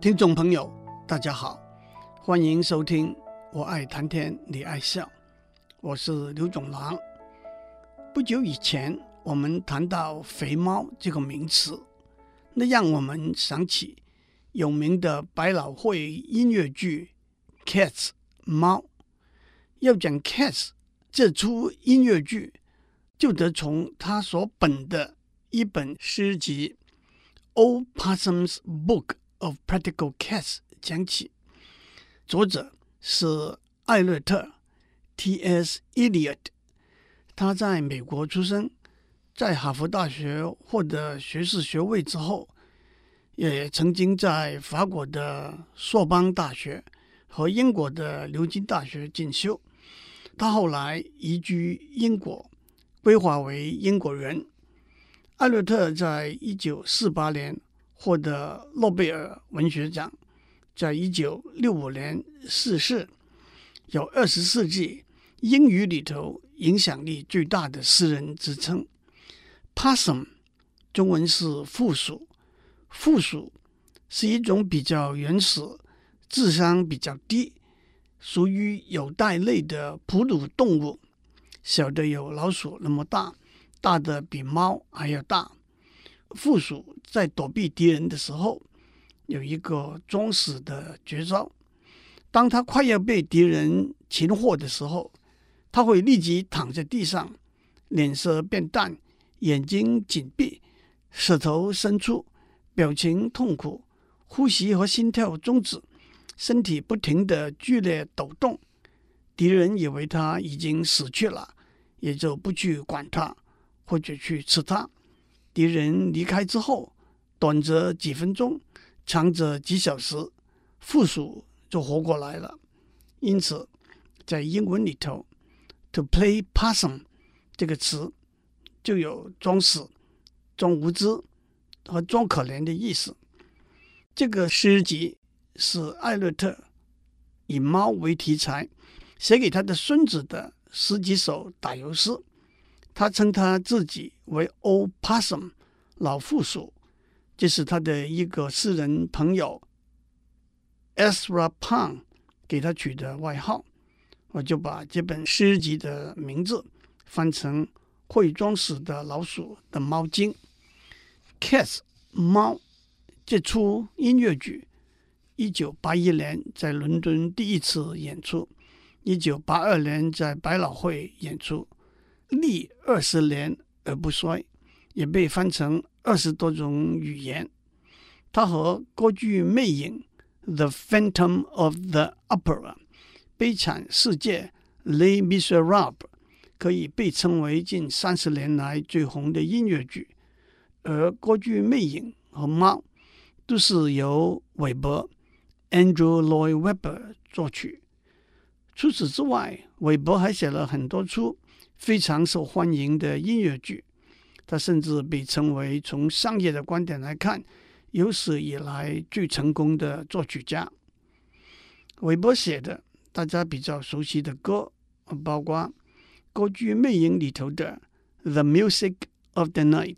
听众朋友，大家好，欢迎收听《我爱谈天，你爱笑》，我是刘总郎。不久以前，我们谈到“肥猫”这个名词，那让我们想起有名的百老汇音乐剧《Cats》猫。要讲《Cats》这出音乐剧，就得从它所本的一本诗集《Old Possum's Book》。Of Practical Cats 讲起，作者是艾略特 T.S. Eliot，他在美国出生，在哈佛大学获得学士学位之后，也曾经在法国的索邦大学和英国的牛津大学进修。他后来移居英国，归化为英国人。艾略特在一九四八年。获得诺贝尔文学奖，在一九六五年逝世，有二十世纪英语里头影响力最大的诗人之称。Possum，中文是负鼠，负鼠是一种比较原始、智商比较低、属于有袋类的哺乳动物，小的有老鼠那么大，大的比猫还要大。负鼠在躲避敌人的时候，有一个装死的绝招。当他快要被敌人擒获的时候，他会立即躺在地上，脸色变淡，眼睛紧闭，舌头伸出，表情痛苦，呼吸和心跳终止，身体不停的剧烈抖动。敌人以为他已经死去了，也就不去管他，或者去吃他。敌人离开之后，短则几分钟，长则几小时，负鼠就活过来了。因此，在英文里头，“to play possum” 这个词就有装死、装无知和装可怜的意思。这个诗集是艾略特以猫为题材写给他的孙子的十几首打油诗。他称他自己为 Old Possum，老负鼠，这是他的一个私人朋友 Ezra Pound 给他取的外号。我就把这本诗集的名字翻成《会装死的老鼠的猫精》（Cats 猫）。这出音乐剧，一九八一年在伦敦第一次演出，一九八二年在百老汇演出。历二十年而不衰，也被翻成二十多种语言。它和歌剧《魅影》（The Phantom of the Opera）、悲惨世界《Les Misérables》可以被称为近三十年来最红的音乐剧。而歌剧《魅影》和《猫》都是由韦伯 （Andrew Lloyd Webber） 作曲。除此之外，韦伯还写了很多出。非常受欢迎的音乐剧，他甚至被称为从商业的观点来看，有史以来最成功的作曲家。韦伯写的大家比较熟悉的歌，包括歌剧《魅影》里头的《The Music of the Night》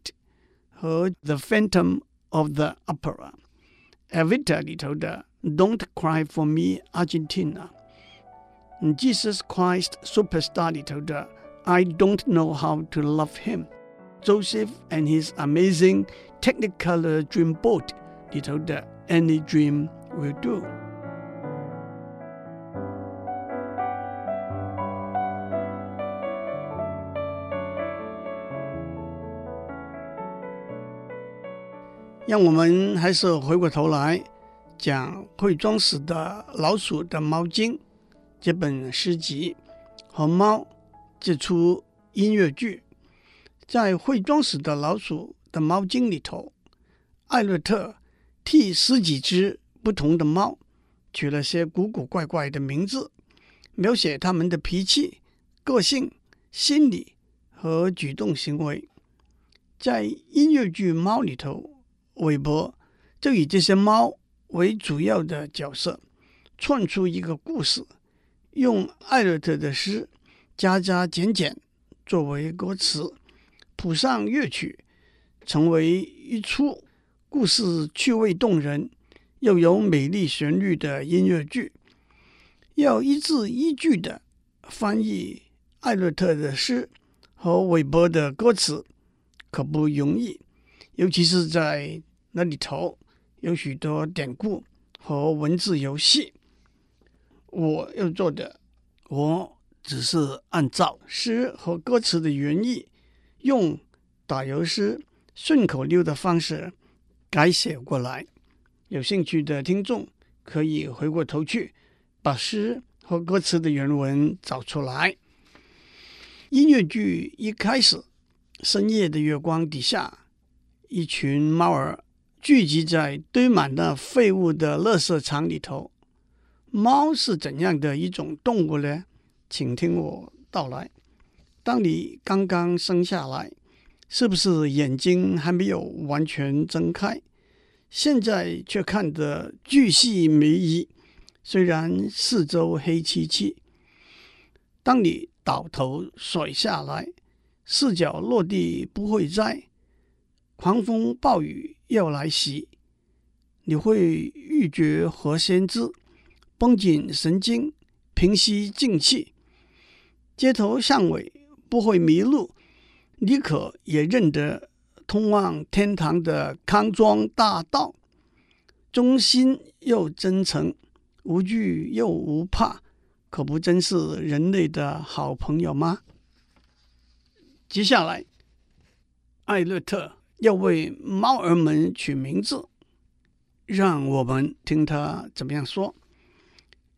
和《The Phantom of the Opera》，《Evita》里头的《Don't Cry for Me, Argentina》，《Jesus Christ Superstar》里头的。I don't know how to love him. Joseph and his amazing Technicolor Dreamboat 里头的 Any Dream Will Do。让我们还是回过头来讲《会装死的老鼠的猫经》这本诗集和猫。 这出音乐剧在会装死的老鼠的猫经里头，艾略特替十几只不同的猫取了些古古怪怪的名字，描写它们的脾气、个性、心理和举动行为。在音乐剧《猫》里头，韦伯就以这些猫为主要的角色，串出一个故事，用艾略特的诗。加加减减作为歌词，谱上乐曲，成为一出故事趣味动人、又有美丽旋律的音乐剧，要一字一句的翻译艾略特的诗和韦伯的歌词，可不容易。尤其是在那里头有许多典故和文字游戏。我要做的，我只是按照诗和歌词的原意，用打油诗、顺口溜的方式改写过来。有兴趣的听众可以回过头去把诗和歌词的原文找出来。音乐剧一开始，深夜的月光底下，一群猫儿聚集在堆满了废物的垃圾场里头。猫是怎样的一种动物呢？请听我道来。当你刚刚生下来，是不是眼睛还没有完全睁开？现在却看得巨细靡遗，虽然四周黑漆漆。当你倒头甩下来，四脚落地不会栽，狂风暴雨要来袭，你会欲绝何先知？绷紧神经，平息静气。街头巷尾不会迷路，你可也认得。通往天堂的康庄大道，忠心又真诚，无惧又无怕，可不真是人类的好朋友吗？接下来，艾略特要为猫儿们取名字，让我们听他怎么样说。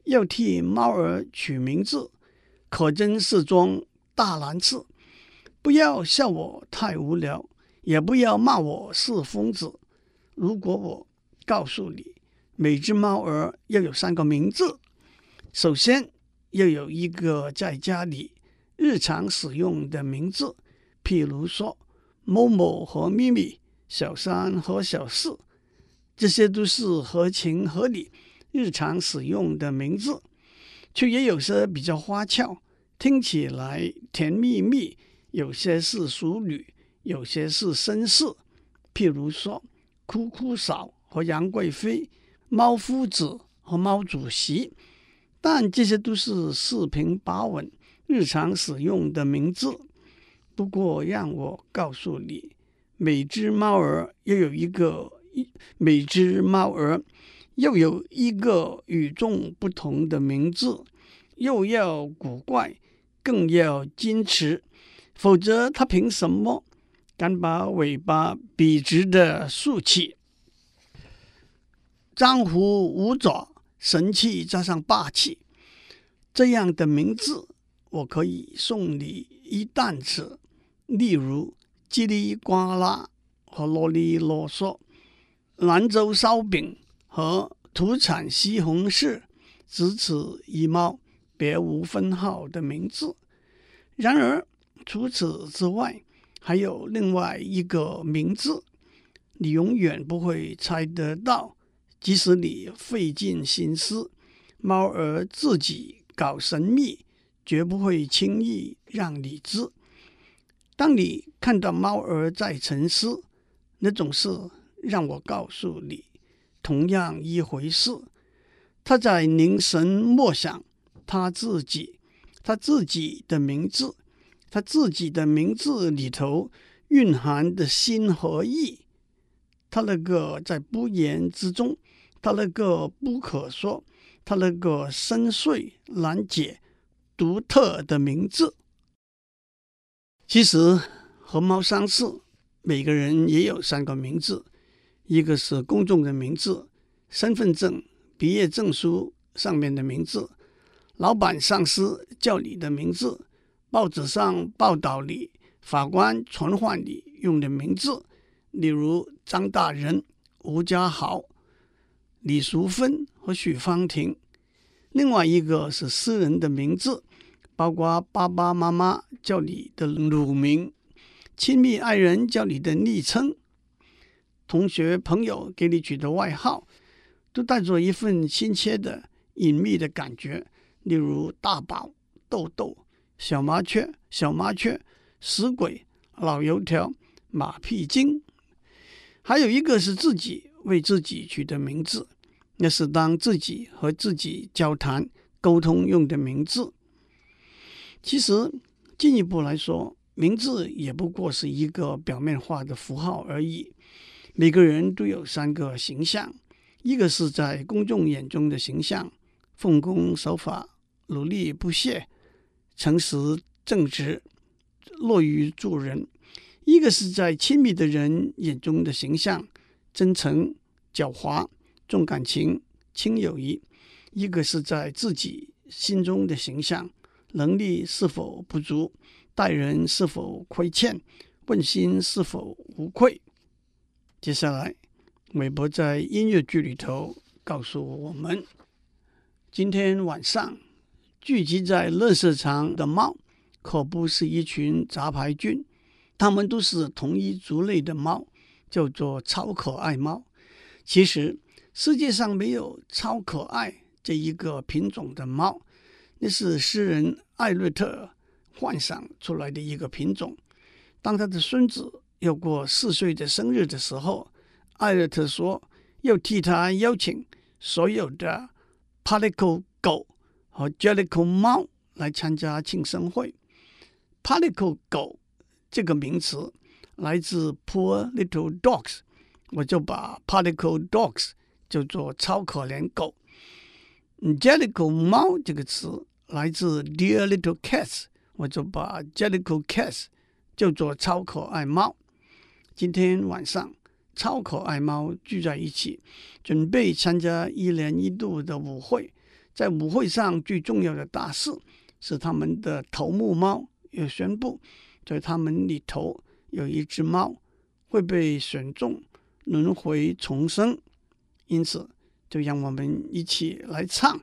要替猫儿取名字，可真是桩大难事。不要笑我太无聊。也不要骂我是疯子。如果我告诉你，每只猫儿要有三个名字，首先要有一个在家里日常使用的名字，譬如说某某和咪咪、小三和小四，这些都是合情合理、日常使用的名字，却也有些比较花俏，听起来甜蜜蜜，有些是淑女。有些是绅士，譬如说“哭哭嫂”和“杨贵妃”、“猫夫子”和“猫主席”，但这些都是四平八稳、日常使用的名字。不过，让我告诉你，每只猫儿又有一个一，每只猫儿又有一个与众不同的名字，又要古怪，更要矜持，否则它凭什么？敢把尾巴笔直的竖起，张虎五爪，神气加上霸气，这样的名字我可以送你一担子。例如叽里呱啦和啰里啰嗦，兰州烧饼和土产西红柿，只此一猫，别无分号的名字。然而除此之外，还有另外一个名字，你永远不会猜得到。即使你费尽心思，猫儿自己搞神秘，绝不会轻易让你知。当你看到猫儿在沉思，那种事让我告诉你，同样一回事。他在凝神默想他自己，他自己的名字。他自己的名字里头蕴含的心和意，他那个在不言之中，他那个不可说，他那个深邃难解、独特的名字。其实和猫相似，每个人也有三个名字：一个是公众的名字，身份证、毕业证书上面的名字；老板、上司叫你的名字。报纸上报道你，法官传唤你用的名字，例如张大人、吴家豪、李淑芬和许芳婷。另外一个是私人的名字，包括爸爸妈妈叫你的乳名，亲密爱人叫你的昵称，同学朋友给你取的外号，都带着一份亲切的隐秘的感觉，例如大宝、豆豆。小麻雀、小麻雀、死鬼、老油条、马屁精，还有一个是自己为自己取的名字，那是当自己和自己交谈沟通用的名字。其实进一步来说，名字也不过是一个表面化的符号而已。每个人都有三个形象：一个是在公众眼中的形象，奉公守法、努力不懈、诚实正直、乐于助人；一个是在亲密的人眼中的形象，真诚、狡猾、重感情、轻友谊；一个是在自己心中的形象，能力是否不足。待人是否亏欠，问心是否无愧？接下来，韦伯在音乐剧里头告诉我们：今天晚上聚集在乐色场的猫，可不是一群杂牌军，它们都是同一族类的猫，叫做超可爱猫。其实世界上没有超可爱这一个品种的猫，那是诗人艾略特。幻想出来的一个品种。当他的孙子要过四岁的生日的时候，艾略特说要替他邀请所有的 particle 狗和 jellicoe 猫来参加庆生会。Palico 狗这个名词来自 Poor Little Dogs，我就把 Palico Dogs 叫做超可怜狗。jellicoe 猫这个词来自 Dear Little Cats。我就把 jellicoe Cats 叫做超可爱猫。今天晚上，超可爱猫聚在一起，准备参加一年一度的舞会。在舞会上最重要的大事是，他们的头目猫要宣布，在他们里头有一只猫会被选中轮回重生。因此，就让我们一起来唱《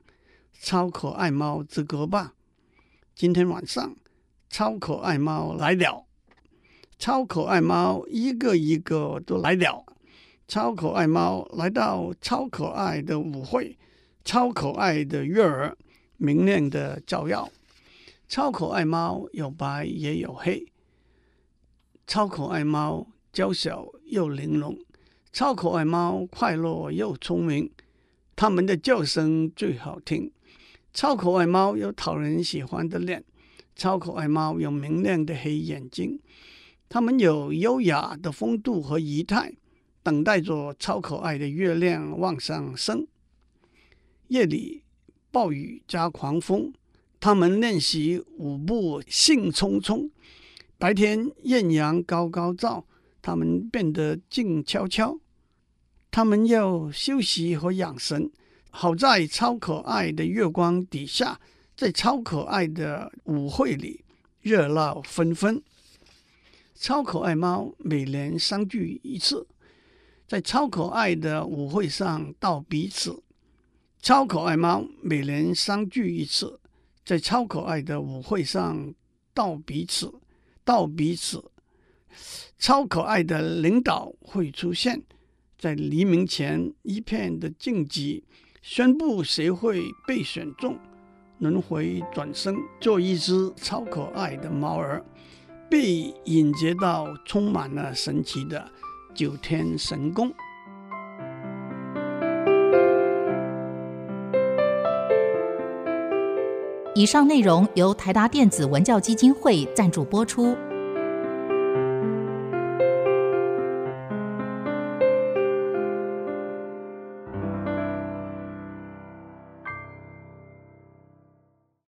超可爱猫之歌》吧。今天晚上。超可爱猫来了，超可爱猫一个一个都来了。超可爱猫来到超可爱的舞会，超可爱的月儿明亮的照耀。超可爱猫有白也有黑，超可爱猫娇小又玲珑，超可爱猫快乐又聪明，它们的叫声最好听。超可爱猫有讨人喜欢的脸。超可爱猫有明亮的黑眼睛，它们有优雅的风度和仪态，等待着超可爱的月亮往上升。夜里暴雨加狂风，他们练习舞步兴冲冲；白天艳阳高高照，他们变得静悄悄。他们要休息和养神，好在超可爱的月光底下。在超可爱的舞会里，热闹纷纷。超可爱猫每年相聚一次，在超可爱的舞会上道彼此。超可爱猫每年相聚一次，在超可爱的舞会上道彼此，道彼此。超可爱的领导会出现在黎明前一片的静寂，宣布谁会被选中。轮回转生做一只超可爱的猫儿，被引接到充满了神奇的九天神宫。以上内容由台达电子文教基金会赞助播出。